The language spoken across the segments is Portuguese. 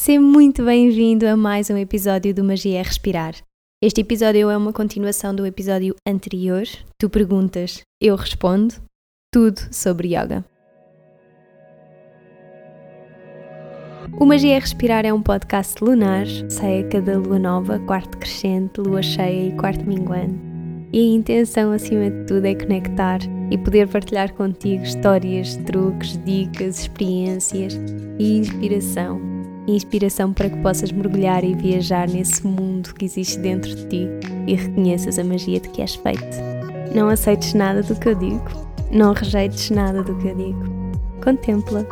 Seja muito bem-vindo a mais um episódio do Magia é Respirar. Este episódio é uma continuação do episódio anterior. Tu perguntas, eu respondo. Tudo sobre yoga. O Magia é Respirar é um podcast lunar, sai a cada lua nova, quarto crescente, lua cheia e quarto minguante. E a intenção, acima de tudo, é conectar e poder partilhar contigo histórias, truques, dicas, experiências e inspiração inspiração para que possas mergulhar e viajar nesse mundo que existe dentro de ti e reconheças a magia de que és feito. Não aceites nada do que eu digo, não rejeites nada do que eu digo. Contempla.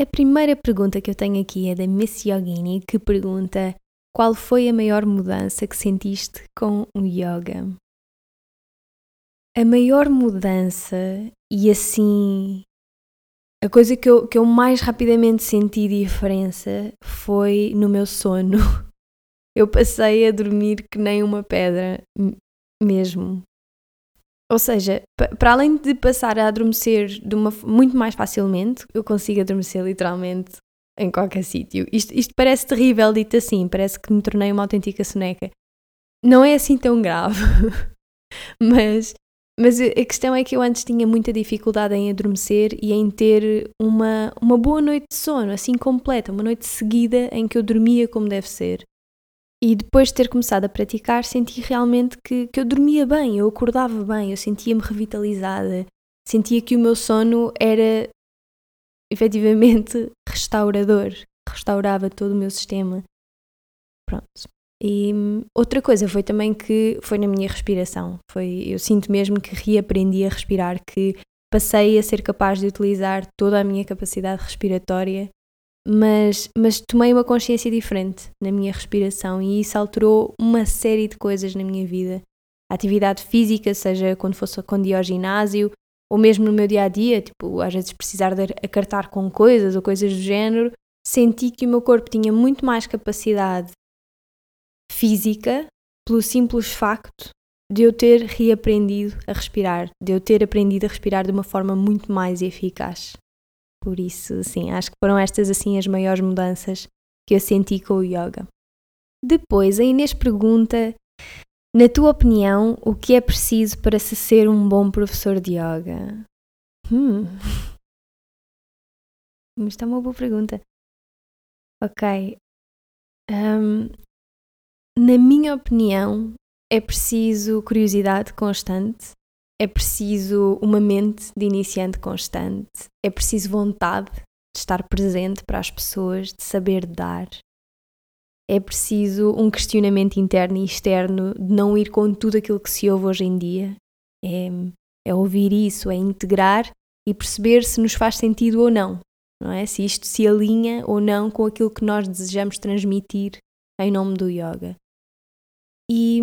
A primeira pergunta que eu tenho aqui é da Miss Yogini, que pergunta qual foi a maior mudança que sentiste com o yoga? A maior mudança e assim a coisa que eu, que eu mais rapidamente senti diferença foi no meu sono. Eu passei a dormir que nem uma pedra, mesmo. Ou seja, para além de passar a adormecer de uma, muito mais facilmente, eu consigo adormecer literalmente em qualquer sítio. Isto, isto parece terrível dito assim, parece que me tornei uma autêntica soneca. Não é assim tão grave, mas, mas a questão é que eu antes tinha muita dificuldade em adormecer e em ter uma, uma boa noite de sono, assim completa, uma noite seguida em que eu dormia como deve ser. E depois de ter começado a praticar, senti realmente que, que eu dormia bem, eu acordava bem, eu sentia-me revitalizada, sentia que o meu sono era efetivamente restaurador, restaurava todo o meu sistema. Pronto. E outra coisa foi também que foi na minha respiração. Foi, eu sinto mesmo que reaprendi a respirar, que passei a ser capaz de utilizar toda a minha capacidade respiratória mas, mas tomei uma consciência diferente na minha respiração e isso alterou uma série de coisas na minha vida. A atividade física, seja quando fosse quando ia ao ginásio, ou mesmo no meu dia a dia, tipo, às vezes precisar de acartar com coisas ou coisas do género, senti que o meu corpo tinha muito mais capacidade física pelo simples facto de eu ter reaprendido a respirar, de eu ter aprendido a respirar de uma forma muito mais eficaz. Por isso, sim, acho que foram estas assim as maiores mudanças que eu senti com o yoga. Depois, a Inês pergunta: na tua opinião, o que é preciso para se ser um bom professor de yoga? Hum. Isto é uma boa pergunta. Ok. Um, na minha opinião, é preciso curiosidade constante, é preciso uma mente de iniciante constante, é preciso vontade de estar presente para as pessoas, de saber dar. É preciso um questionamento interno e externo de não ir com tudo aquilo que se ouve hoje em dia. É, é ouvir isso, é integrar e perceber se nos faz sentido ou não, não é? Se isto se alinha ou não com aquilo que nós desejamos transmitir em nome do yoga. E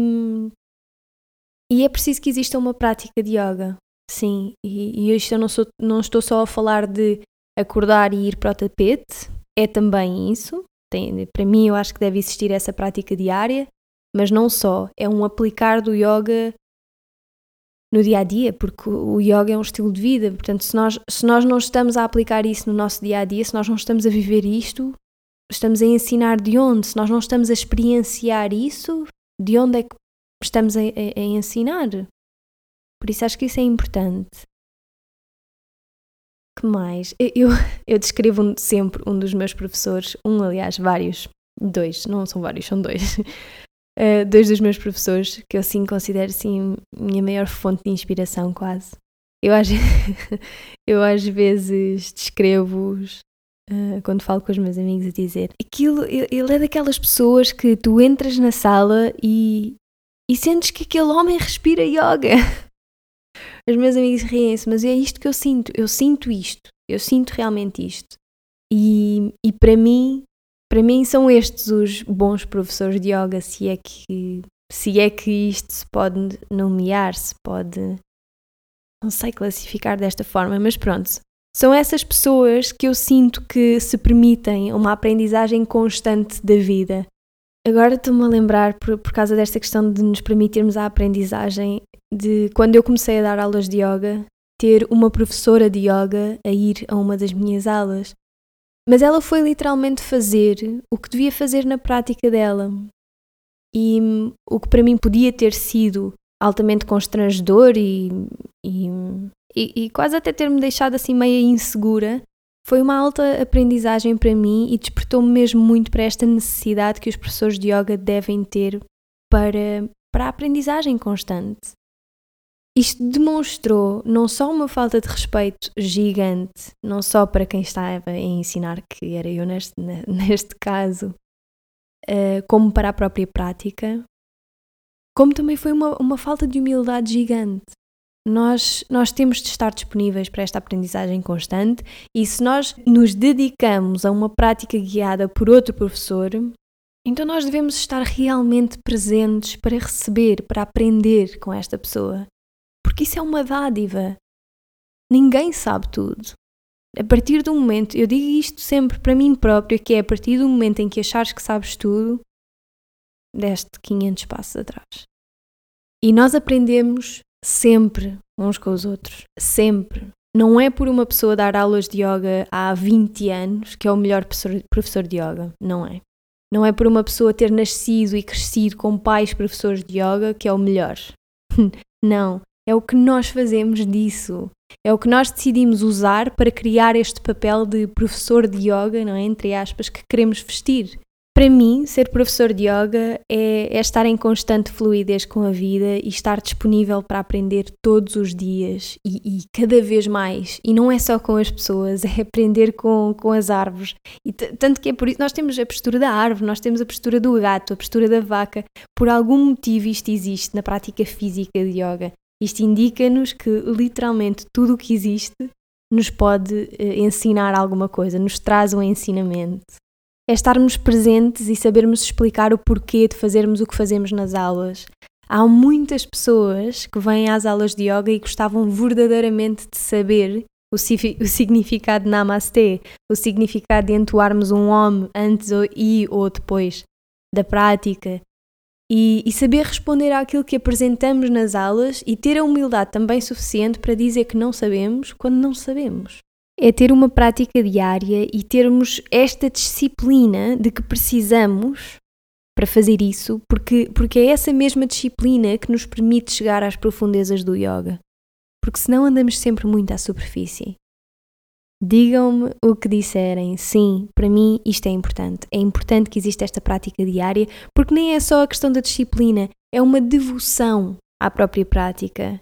e é preciso que exista uma prática de yoga, sim. E, e isto eu não, sou, não estou só a falar de acordar e ir para o tapete, é também isso. Tem, para mim, eu acho que deve existir essa prática diária, mas não só. É um aplicar do yoga no dia a dia, porque o yoga é um estilo de vida. Portanto, se nós, se nós não estamos a aplicar isso no nosso dia a dia, se nós não estamos a viver isto, estamos a ensinar de onde? Se nós não estamos a experienciar isso, de onde é que estamos a, a, a ensinar. Por isso acho que isso é importante. que mais? Eu, eu descrevo sempre um dos meus professores, um, aliás, vários, dois, não são vários, são dois. Uh, dois dos meus professores que eu sim considero assim minha maior fonte de inspiração quase. Eu às, eu às vezes descrevo-os uh, quando falo com os meus amigos a dizer aquilo, ele é daquelas pessoas que tu entras na sala e, e sentes que aquele homem respira yoga. Os meus amigos riem-se, mas é isto que eu sinto. Eu sinto isto. Eu sinto realmente isto. E, e para mim, para mim são estes os bons professores de yoga, se é que se é que isto se pode nomear, se pode não sei classificar desta forma, mas pronto. São essas pessoas que eu sinto que se permitem uma aprendizagem constante da vida. Agora estou-me a lembrar, por, por causa desta questão de nos permitirmos a aprendizagem, de quando eu comecei a dar aulas de yoga, ter uma professora de yoga a ir a uma das minhas aulas. Mas ela foi literalmente fazer o que devia fazer na prática dela. E o que para mim podia ter sido altamente constrangedor e, e, e, e quase até ter-me deixado assim meio insegura, foi uma alta aprendizagem para mim e despertou-me mesmo muito para esta necessidade que os professores de yoga devem ter para, para a aprendizagem constante. Isto demonstrou não só uma falta de respeito gigante, não só para quem estava a ensinar, que era eu neste, neste caso, uh, como para a própria prática, como também foi uma, uma falta de humildade gigante. Nós, nós temos de estar disponíveis para esta aprendizagem constante e se nós nos dedicamos a uma prática guiada por outro professor, então nós devemos estar realmente presentes para receber, para aprender com esta pessoa porque isso é uma dádiva. Ninguém sabe tudo. A partir do momento, eu digo isto sempre para mim própria, que é a partir do momento em que achares que sabes tudo, deste 500 passos atrás. E nós aprendemos sempre uns com os outros, sempre. Não é por uma pessoa dar aulas de yoga há 20 anos que é o melhor professor de yoga, não é. Não é por uma pessoa ter nascido e crescido com pais professores de yoga que é o melhor. não. É o que nós fazemos disso. É o que nós decidimos usar para criar este papel de professor de yoga, não é? Entre aspas, que queremos vestir. Para mim, ser professor de yoga é, é, estar em constante fluidez com a vida e estar disponível para aprender todos os dias e, e, cada vez mais. E não é só com as pessoas, é aprender com, com as árvores. E tanto que é por isso nós temos a postura da árvore, nós temos a postura do gato, a postura da vaca. Por algum motivo isto existe na prática física de yoga. Isto indica-nos que literalmente tudo o que existe nos pode eh, ensinar alguma coisa, nos traz um ensinamento. É estarmos presentes e sabermos explicar o porquê de fazermos o que fazemos nas aulas. Há muitas pessoas que vêm às aulas de yoga e gostavam verdadeiramente de saber o, o significado de Namastê, o significado de entoarmos um Om antes e ou depois da prática, e, e, saber responder àquilo que apresentamos nas aulas e ter a humildade também suficiente para dizer que não sabemos quando não sabemos. É ter uma prática diária e termos esta disciplina de que precisamos para fazer isso, porque, porque é essa mesma disciplina que nos permite chegar às profundezas do yoga. Porque senão andamos sempre muito à superfície. Digam-me o que disserem. Sim, para mim isto é importante. É importante que exista esta prática diária, porque nem é só a questão da disciplina, é uma devoção à própria prática.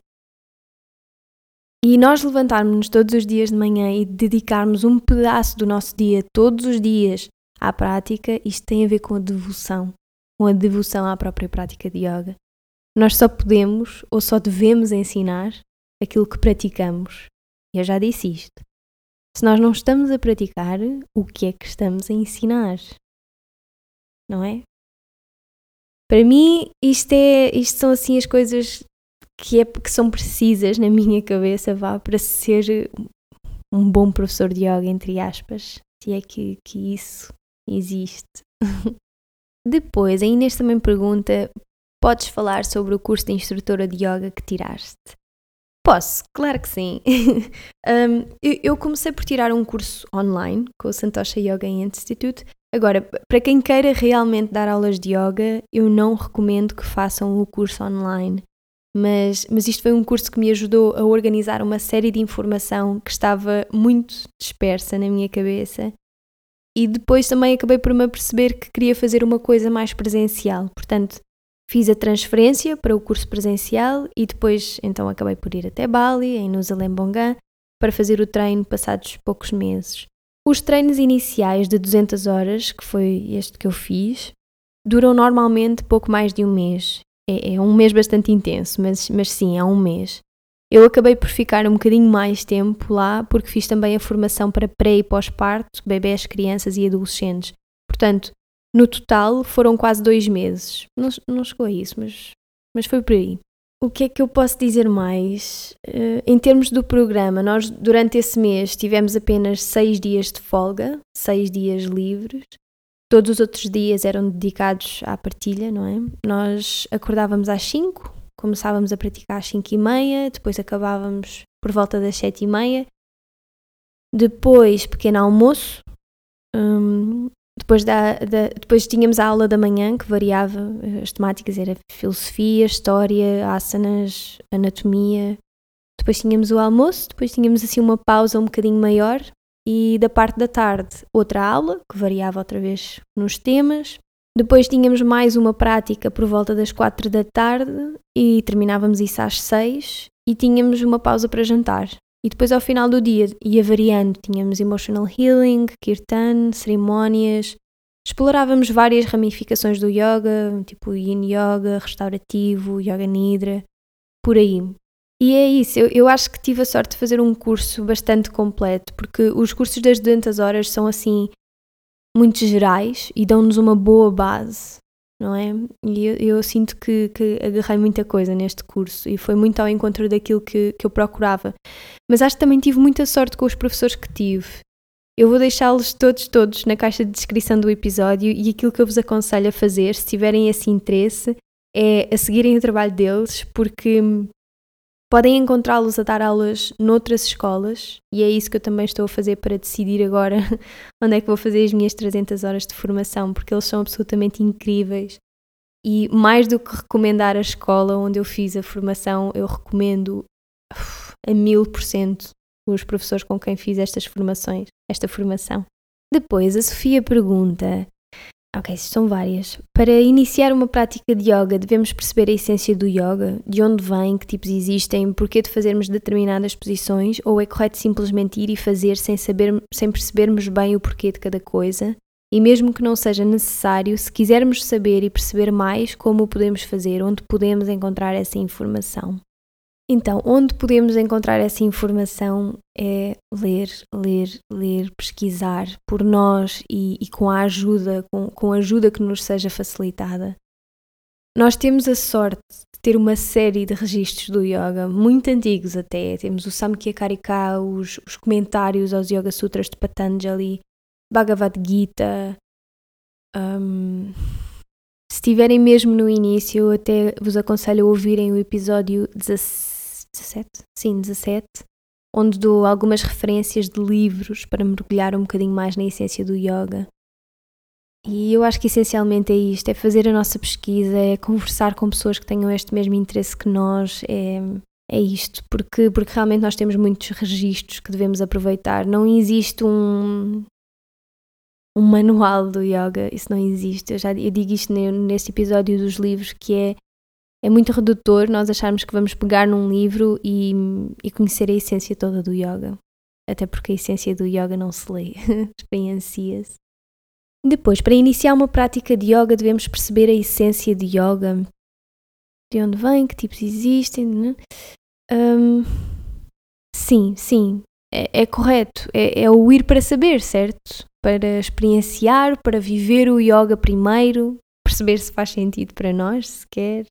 E nós levantarmos-nos todos os dias de manhã e dedicarmos um pedaço do nosso dia, todos os dias, à prática, isto tem a ver com a devoção, com a devoção à própria prática de yoga. Nós só podemos ou só devemos ensinar aquilo que praticamos. Eu já disse isto. Se nós não estamos a praticar, o que é que estamos a ensinar? Não é? Para mim, isto, é, isto são assim as coisas que, é, que são precisas na minha cabeça vá, para ser um bom professor de yoga, entre aspas, se é que, que isso existe. Depois, a Inês também pergunta: podes falar sobre o curso de instrutora de yoga que tiraste? Posso, claro que sim. um, eu, eu, comecei por tirar um curso online com o Santosha Yoga Institute. Agora, para quem queira realmente dar aulas de yoga, eu não recomendo que façam o curso online. Mas, mas isto foi um curso que me ajudou a organizar uma série de informação que estava muito dispersa na minha cabeça. E depois também acabei por me aperceber que queria fazer uma coisa mais presencial. Portanto, Fiz a transferência para o curso presencial e depois então acabei por ir até Bali, em Nusa Lembongan, para fazer o treino passados poucos meses. Os treinos iniciais de 200 horas, que foi este que eu fiz, duram normalmente pouco mais de um mês. É, é um mês bastante intenso, mas, mas sim, é um mês. Eu acabei por ficar um bocadinho mais tempo lá porque fiz também a formação para pré e pós-parto, bebés, crianças e adolescentes. Portanto, no total foram quase dois meses. Não, não chegou a isso, mas, mas foi por aí. O que é que eu posso dizer mais? Uh, em termos do programa, nós durante esse mês tivemos apenas seis dias de folga, seis dias livres. Todos os outros dias eram dedicados à partilha, não é? Nós acordávamos às 5, começávamos a praticar às 5 e meia, depois acabávamos por volta das 7 e meia. Depois, pequeno almoço. Um, depois, da, da, depois tínhamos a aula da manhã, que variava, as temáticas era filosofia, história, asanas, anatomia. Depois tínhamos o almoço, depois tínhamos assim uma pausa um bocadinho maior, e da parte da tarde outra aula, que variava outra vez nos temas. Depois tínhamos mais uma prática por volta das quatro da tarde e terminávamos isso às seis e tínhamos uma pausa para jantar. E depois ao final do dia ia variando, tínhamos emotional healing, kirtan, cerimónias, explorávamos várias ramificações do yoga, tipo yin yoga, restaurativo, yoga nidra, por aí. E é isso, eu, eu acho que tive a sorte de fazer um curso bastante completo, porque os cursos das 200 horas são assim muito gerais e dão-nos uma boa base, não é? E eu, eu sinto que, que, agarrei muita coisa neste curso e foi muito ao encontro daquilo que, que eu procurava. Mas acho que também tive muita sorte com os professores que tive. Eu vou deixá-los todos, todos na caixa de descrição do episódio e aquilo que eu vos aconselho a fazer, se tiverem esse interesse, é a seguirem o trabalho deles, porque Podem encontrá-los a dar aulas noutras escolas e é isso que eu também estou a fazer para decidir agora onde é que vou fazer as minhas 300 horas de formação, porque eles são absolutamente incríveis. E mais do que recomendar a escola onde eu fiz a formação, eu recomendo a mil por cento os professores com quem fiz estas formações, esta formação. Depois a Sofia pergunta Ok, são várias. Para iniciar uma prática de yoga, devemos perceber a essência do yoga, de onde vem, que tipos existem, porquê de fazermos determinadas posições, ou é correto simplesmente ir e fazer sem, saber, sem percebermos bem o porquê de cada coisa? E mesmo que não seja necessário, se quisermos saber e perceber mais, como o podemos fazer, onde podemos encontrar essa informação? Então, onde podemos encontrar essa informação é ler, ler, ler, pesquisar por nós e, e com a ajuda, com, com a ajuda que nos seja facilitada. Nós temos a sorte de ter uma série de registros do yoga, muito antigos até. Temos o Samkhya os, os comentários aos Yoga Sutras de Patanjali, Bhagavad Gita. Um, se estiverem mesmo no início, eu até vos aconselho a ouvirem o episódio 17 17? Sim, 17, onde dou algumas referências de livros para mergulhar um bocadinho mais na essência do yoga. E eu acho que essencialmente é isto: é fazer a nossa pesquisa, é conversar com pessoas que tenham este mesmo interesse que nós, é, é isto, porque, porque realmente nós temos muitos registros que devemos aproveitar. Não existe um, um manual do yoga, isso não existe. Eu já eu digo isto neste episódio dos livros, que é é muito redutor nós acharmos que vamos pegar num livro e, e conhecer a essência toda do yoga. Até porque a essência do yoga não se lê, experiencia-se. Depois, para iniciar uma prática de yoga, devemos perceber a essência de yoga. De onde vem, que tipos existem. Né? Um, sim, sim, é, é correto. É, é o ir para saber, certo? Para experienciar, para viver o yoga primeiro, perceber se faz sentido para nós, se quer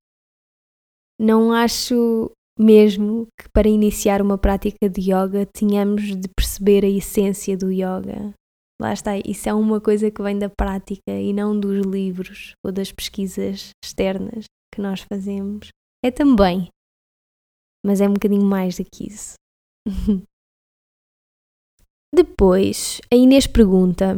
não acho mesmo que para iniciar uma prática de yoga tenhamos de perceber a essência do yoga. Lá está, isso é uma coisa que vem da prática e não dos livros ou das pesquisas externas que nós fazemos. É também, mas é um bocadinho mais do que isso. Depois, a Inês pergunta: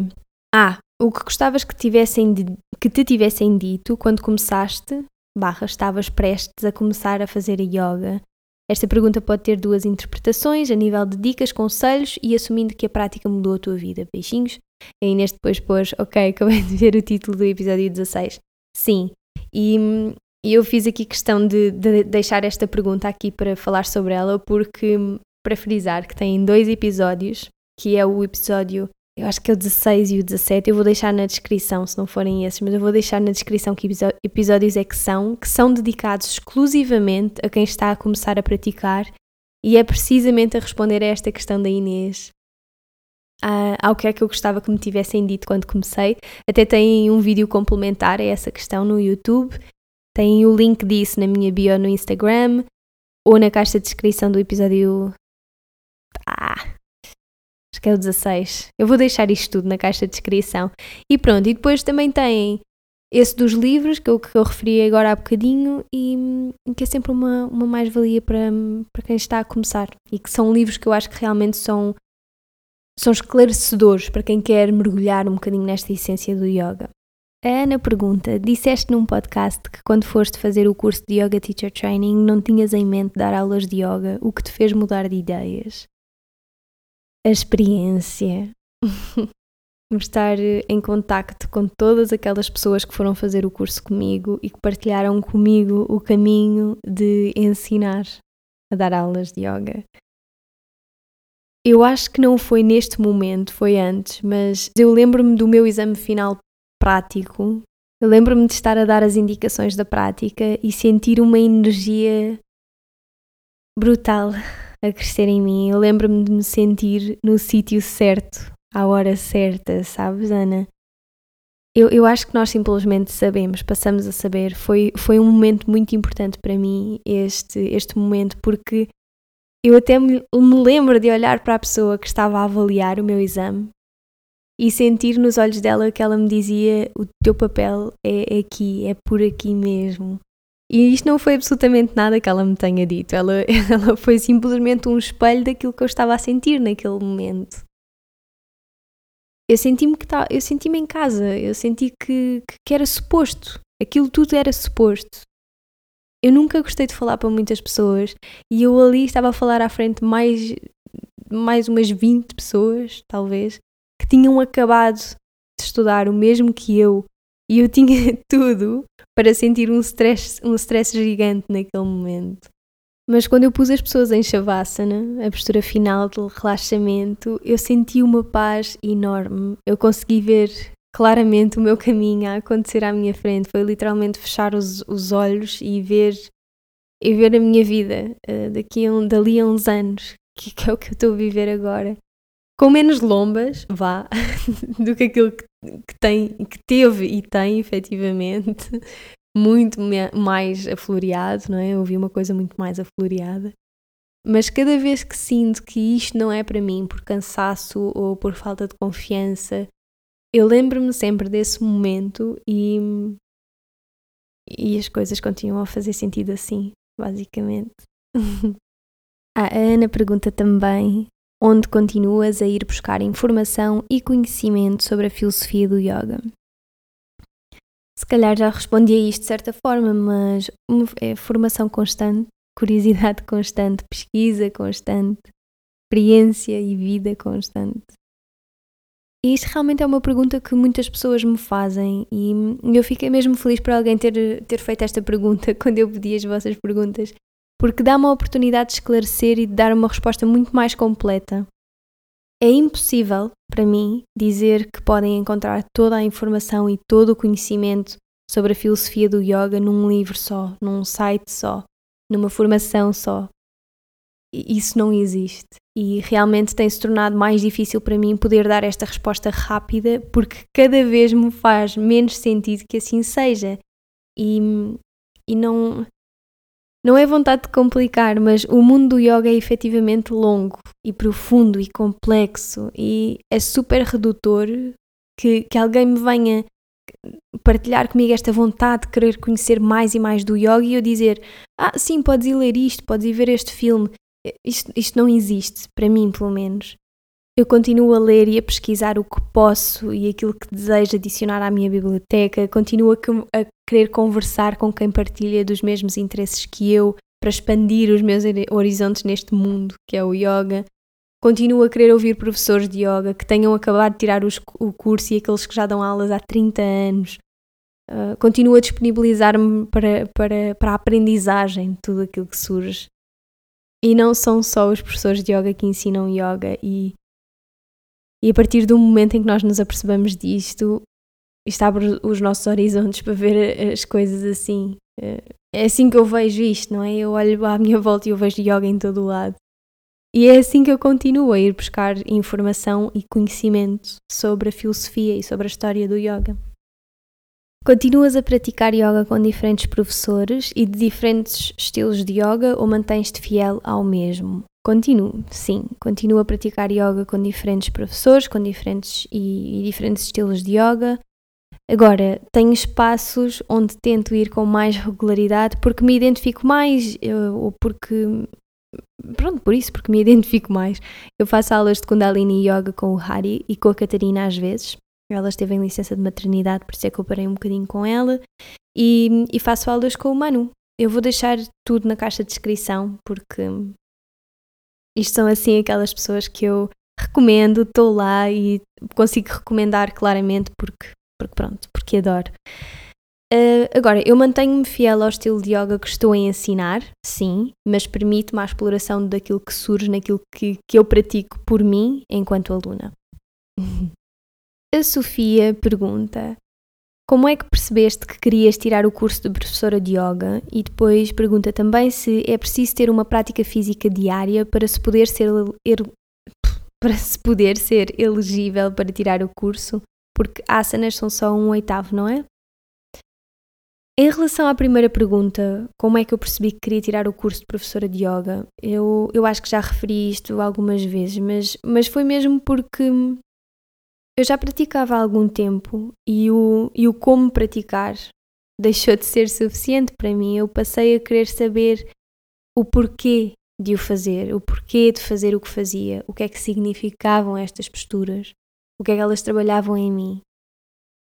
Ah, o que gostavas que, tivessem que te tivessem dito quando começaste barra estavas prestes a começar a fazer yoga? Esta pergunta pode ter duas interpretações, a nível de dicas, conselhos e assumindo que a prática mudou a tua vida. Beijinhos. A Inês depois pôs, ok, acabei de ver o título do episódio 16. Sim, e, e eu fiz aqui questão de, de deixar esta pergunta aqui para falar sobre ela, porque para frisar que tem dois episódios, que é o episódio eu acho que é o 16 e o 17, eu vou deixar na descrição, se não forem esses, mas eu vou deixar na descrição que episódios é que são, que são dedicados exclusivamente a quem está a começar a praticar e é precisamente a responder a esta questão da Inês, ao que é que eu gostava que me tivessem dito quando comecei. Até tem um vídeo complementar a essa questão no YouTube. Tem o link disso na minha bio no Instagram ou na caixa de descrição do episódio. Ah, que é o 16. Eu vou deixar isto tudo na caixa de descrição. E pronto, e depois também tem esse dos livros, que eu, que eu referi agora há bocadinho, e que é sempre uma, uma mais-valia para, para quem está a começar. E que são livros que eu acho que realmente são, são esclarecedores para quem quer mergulhar um bocadinho nesta essência do yoga. A Ana pergunta: Disseste num podcast que quando foste fazer o curso de Yoga Teacher Training não tinhas em mente dar aulas de yoga, o que te fez mudar de ideias? A experiência. estar em contacto com todas aquelas pessoas que foram fazer o curso comigo e que partilharam comigo o caminho de ensinar a dar aulas de yoga. Eu acho que não foi neste momento, foi antes, mas eu lembro-me do meu exame final prático. Eu lembro-me de estar a dar as indicações da prática e sentir uma energia brutal a crescer em mim. Eu lembro-me de me sentir no sítio certo, à hora certa, sabes, Ana? Eu, eu acho que nós simplesmente sabemos, passamos a saber. Foi, foi um momento muito importante para mim, este, este momento, porque eu até me, me lembro de olhar para a pessoa que estava a avaliar o meu exame e sentir nos olhos dela que ela me dizia: o teu papel é aqui, é por aqui mesmo. E isto não foi absolutamente nada que ela me tenha dito, ela, ela foi simplesmente um espelho daquilo que eu estava a sentir naquele momento. Eu senti-me que tá, eu senti-me em casa, eu senti que, que era suposto, aquilo tudo era suposto. Eu nunca gostei de falar para muitas pessoas. E eu ali estava a falar à frente mais mais umas 20 pessoas, talvez, que tinham acabado de estudar o mesmo que eu. E eu tinha tudo para sentir um stress, um stress gigante naquele momento. Mas quando eu pus as pessoas em Shavasana, a postura final de relaxamento, eu senti uma paz enorme. Eu consegui ver claramente o meu caminho a acontecer à minha frente. Foi literalmente fechar os, os olhos e ver, e ver a minha vida uh, daqui a um, dali a uns anos, que, que é o que eu estou a viver agora com menos lombas, vá, do que aquilo que, que, tem, que teve e tem efetivamente, muito mais afloreado, não é? Eu ouvi uma coisa muito mais afloreada. Mas cada vez que sinto que isto não é para mim, por cansaço ou por falta de confiança, eu lembro-me sempre desse momento e, e as coisas continuam a fazer sentido assim, basicamente. a Ana pergunta também onde continuas a ir buscar informação e conhecimento sobre a filosofia do yoga. Se calhar já respondi a isto de certa forma, mas é formação constante, curiosidade constante, pesquisa constante, experiência e vida constante. E isto realmente é uma pergunta que muitas pessoas me fazem e eu fiquei mesmo feliz por alguém ter, ter feito esta pergunta quando eu pedi as vossas perguntas, porque dá uma oportunidade de esclarecer e de dar uma resposta muito mais completa. É impossível, para mim, dizer que podem encontrar toda a informação e todo o conhecimento sobre a filosofia do yoga num livro só, num site só, numa formação só. Isso não existe. E realmente tem se tornado mais difícil para mim poder dar esta resposta rápida, porque cada vez me faz menos sentido que assim seja. E, e não, não é vontade de complicar, mas o mundo do yoga é efetivamente longo e profundo e complexo e é super redutor que, que alguém me venha partilhar comigo esta vontade de querer conhecer mais e mais do yoga e eu dizer: Ah, sim, podes ir ler isto, podes ir ver este filme. Isto, isto não existe, para mim, pelo menos. Eu continuo a ler e a pesquisar o que posso e aquilo que desejo adicionar à minha biblioteca, continuo a, a querer conversar com quem partilha dos mesmos interesses que eu para expandir os meus horizontes neste mundo que é o yoga. Continuo a querer ouvir professores de yoga que tenham acabado de tirar os, o curso e aqueles que já dão aulas há 30 anos. Uh, continuo a disponibilizar-me para, para, para a aprendizagem de tudo aquilo que surge. E não são só os professores de yoga que ensinam yoga e e a partir do momento em que nós nos apercebemos disto, isto abre os nossos horizontes para ver as coisas assim. É assim que eu vejo isto, não é? Eu olho à minha volta e eu vejo yoga em todo o lado. E é assim que eu continuo a ir buscar informação e conhecimento sobre a filosofia e sobre a história do yoga. Continuas a praticar yoga com diferentes professores e de diferentes estilos de yoga ou mantens-te fiel ao mesmo? Continuo, sim, continuo a praticar yoga com diferentes professores, com diferentes e, e diferentes estilos de yoga. Agora, tenho espaços onde tento ir com mais regularidade porque me identifico mais ou porque. Pronto, por isso, porque me identifico mais. Eu faço aulas de Kundalini Yoga com o Hari e com a Catarina às vezes. Ela esteve em licença de maternidade, por isso é que eu parei um bocadinho com ela. E, e faço aulas com o Manu. Eu vou deixar tudo na caixa de descrição, porque isto são assim aquelas pessoas que eu recomendo, estou lá e consigo recomendar claramente porque, porque pronto, porque adoro. Uh, agora, eu mantenho-me fiel ao estilo de yoga que estou a ensinar, sim, mas permito-me a exploração daquilo que surge naquilo que, que eu pratico por mim enquanto aluna. A Sofia pergunta: Como é que percebeste que querias tirar o curso de professora de yoga? E depois pergunta também se é preciso ter uma prática física diária para se poder ser er, para se poder ser elegível para tirar o curso, porque asanas são só um oitavo, não é? Em relação à primeira pergunta, como é que eu percebi que queria tirar o curso de professora de yoga? Eu, eu acho que já referi isto algumas vezes, mas, mas foi mesmo porque eu já praticava há algum tempo e o, e o como praticar deixou de ser suficiente para mim. Eu passei a querer saber o porquê de o fazer, o porquê de fazer o que fazia, o que é que significavam estas posturas, o que é que elas trabalhavam em mim.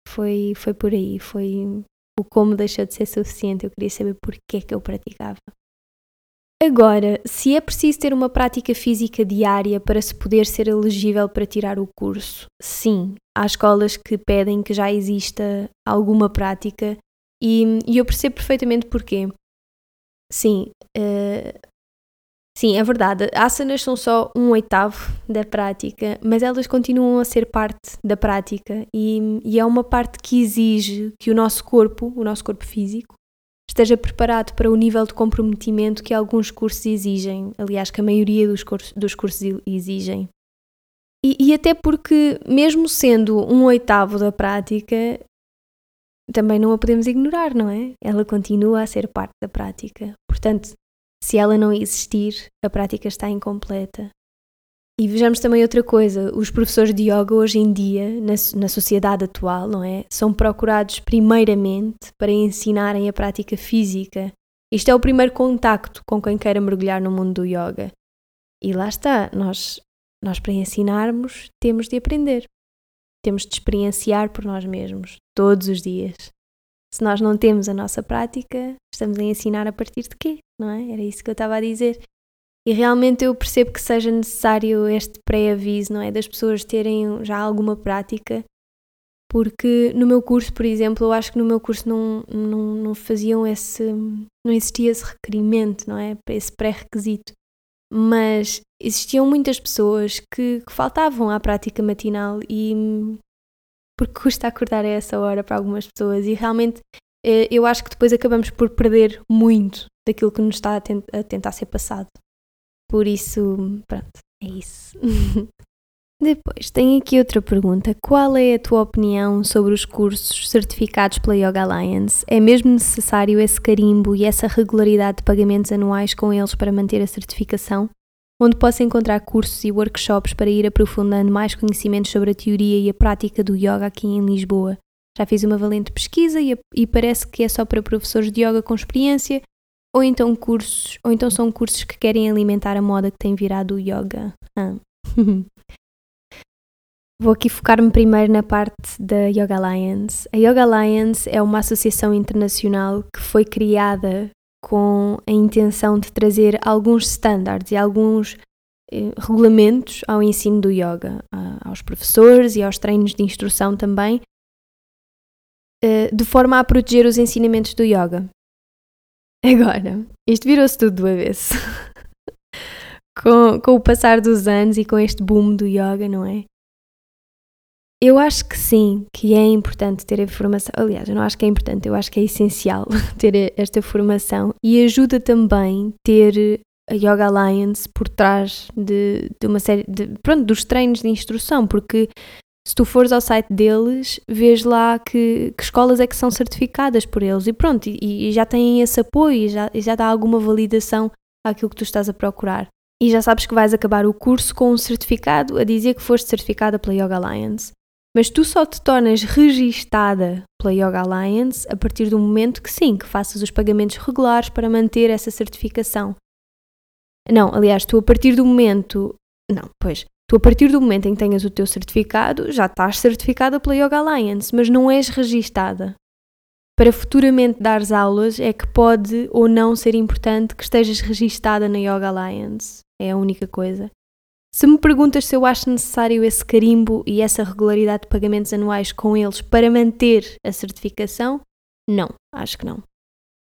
Foi, foi por aí, foi o como deixou de ser suficiente. Eu queria saber porquê que eu praticava. Agora, se é preciso ter uma prática física diária para se poder ser elegível para tirar o curso, sim, há escolas que pedem que já exista alguma prática e, e eu percebo perfeitamente porquê. Sim, uh, sim, é verdade, asanas são só um oitavo da prática, mas elas continuam a ser parte da prática e, e é uma parte que exige que o nosso corpo, o nosso corpo físico, esteja preparado para o nível de comprometimento que alguns cursos exigem, aliás, que a maioria dos cursos, dos cursos exigem. E, e até porque, mesmo sendo um oitavo da prática, também não a podemos ignorar, não é? Ela continua a ser parte da prática. Portanto, se ela não existir, a prática está incompleta. E vejamos também outra coisa: os professores de yoga hoje em dia, na, na sociedade atual, não é? São procurados primeiramente para ensinarem a prática física. Isto é o primeiro contacto com quem queira mergulhar no mundo do yoga. E lá está, nós, nós para ensinarmos temos de aprender. Temos de experienciar por nós mesmos, todos os dias. Se nós não temos a nossa prática, estamos a ensinar a partir de quê? Não é? Era isso que eu estava a dizer. E realmente eu percebo que seja necessário este pré-aviso, não é? Das pessoas terem já alguma prática, porque no meu curso, por exemplo, eu acho que no meu curso não, não, não faziam esse. não existia esse requerimento, não é? Esse pré-requisito. Mas existiam muitas pessoas que, que faltavam à prática matinal e. porque custa acordar a essa hora para algumas pessoas e realmente eh, eu acho que depois acabamos por perder muito daquilo que nos está a, tent a tentar ser passado. Por isso, pronto, é isso. Depois, tenho aqui outra pergunta. Qual é a tua opinião sobre os cursos certificados pela Yoga Alliance? É mesmo necessário esse carimbo e essa regularidade de pagamentos anuais com eles para manter a certificação? Onde posso encontrar cursos e workshops para ir aprofundando mais conhecimentos sobre a teoria e a prática do yoga aqui em Lisboa? Já fiz uma valente pesquisa e, e parece que é só para professores de yoga com experiência ou então cursos, ou então são cursos que querem alimentar a moda que tem virado o yoga. Ah. Vou aqui focar-me primeiro na parte da Yoga Alliance. A Yoga Alliance é uma associação internacional que foi criada com a intenção de trazer alguns standards e alguns eh, regulamentos ao ensino do yoga, aos professores e aos treinos de instrução também, eh, de forma a proteger os ensinamentos do yoga. Agora, isto virou-se tudo do avesso. com, com o passar dos anos e com este boom do yoga, não é? Eu acho que sim, que é importante ter a formação. Aliás, eu não acho que é importante, eu acho que é essencial ter esta formação e ajuda também ter a Yoga Alliance por trás de, de uma série de, pronto, dos treinos de instrução, porque Se tu fores ao site deles, vês lá que, que escolas é que são certificadas por eles e pronto, e, e já têm esse apoio e já, e já dá alguma validação àquilo que tu estás a procurar. E já sabes que vais acabar o curso com um certificado a dizer que foste certificada pela Yoga Alliance. Mas tu só te tornas registada pela Yoga Alliance a partir do momento que sim, que faças os pagamentos regulares para manter essa certificação. Não, aliás, tu a partir do momento. Não, pois. Tu, a partir do momento em que tenhas o teu certificado, já estás certificada pela Yoga Alliance, mas não és registada. Para futuramente dares aulas, é que pode ou não ser importante que estejas registada na Yoga Alliance. É a única coisa. Se me perguntas se eu acho necessário esse carimbo e essa regularidade de pagamentos anuais com eles para manter a certificação, não, acho que não.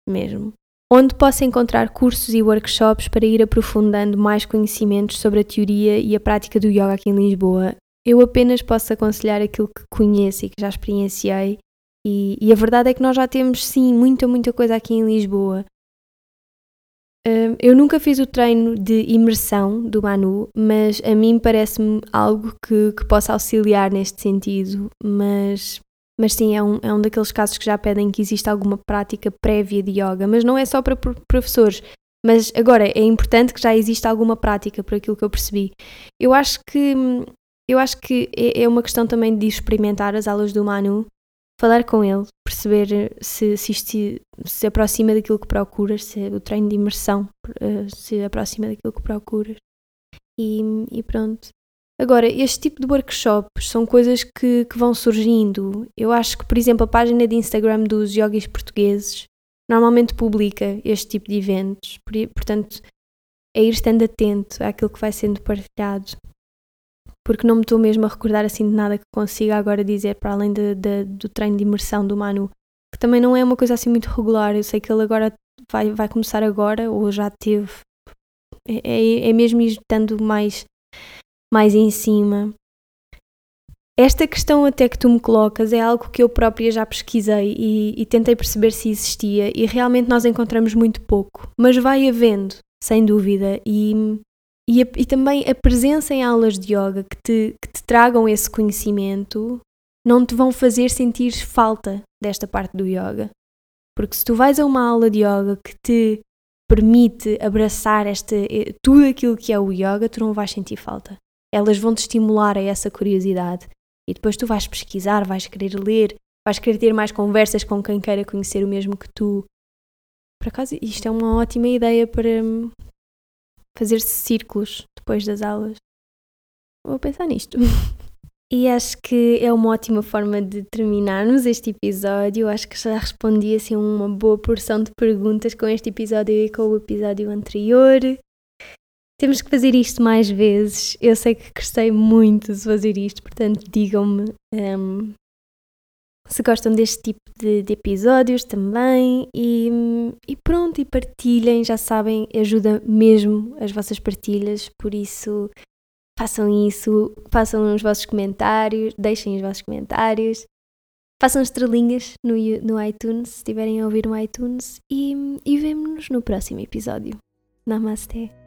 Mesmo onde posso encontrar cursos e workshops para ir aprofundando mais conhecimentos sobre a teoria e a prática do yoga aqui em Lisboa. Eu apenas posso aconselhar aquilo que conheço e que já experienciei, e, e a verdade é que nós já temos sim muita, muita coisa aqui em Lisboa. Hum, eu nunca fiz o treino de imersão do Manu, mas a mim parece-me algo que, que possa auxiliar neste sentido. Mas mas sim, é um, é um daqueles casos que já pedem que exista alguma prática prévia de yoga, mas não é só para professores. Mas agora é importante que já exista alguma prática, por aquilo que eu percebi. Eu acho que eu acho que é, é uma questão também de experimentar as aulas do Manu, falar com ele, perceber se, se isto se aproxima daquilo que procuras, se o treino de imersão eh, se aproxima daquilo que procuras. E, e pronto. Agora, este tipo de workshops são coisas que, que, vão surgindo. Eu acho que, por exemplo, a página de Instagram dos yogis portugueses normalmente publica este tipo de eventos. Portanto, é ir estando atento àquilo que vai sendo partilhado. Porque não me estou mesmo a recordar assim de nada que consiga agora dizer, para além de, de, do treino de imersão do Manu, que também não é uma coisa assim muito regular. Eu sei que ele agora vai, vai começar agora, ou já teve. É, é, é mesmo ir estando mais mais em cima. Esta questão até que tu me colocas é algo que eu própria já pesquisei e, e, tentei perceber se existia e realmente nós encontramos muito pouco, mas vai havendo, sem dúvida, e, e, a, e também a presença em aulas de yoga que te, que te tragam esse conhecimento não te vão fazer sentir falta desta parte do yoga. Porque se tu vais a uma aula de yoga que te permite abraçar esta, eh, tudo aquilo que é o yoga, tu não vais sentir falta elas vão te estimular a essa curiosidade. E depois tu vais pesquisar, vais querer ler, vais querer ter mais conversas com quem queira conhecer o mesmo que tu. Por acaso, isto é uma ótima ideia para hum, fazer-se círculos depois das aulas. Vou pensar nisto. E acho que é uma ótima forma de terminarmos este episódio. Acho que já respondi assim uma boa porção de perguntas com este episódio e com o episódio anterior. Temos que fazer isto mais vezes. Eu sei que gostei muito de fazer isto, portanto, digam-me um, se gostam deste tipo de, de episódios também. E, e, pronto, e partilhem, já sabem, ajuda mesmo as vossas partilhas, por isso façam isso, façam os vossos comentários, deixem os vossos comentários. Façam estrelinhas no, no iTunes, se estiverem a ouvir no iTunes, e, e vemo-nos no próximo episódio. Namaste.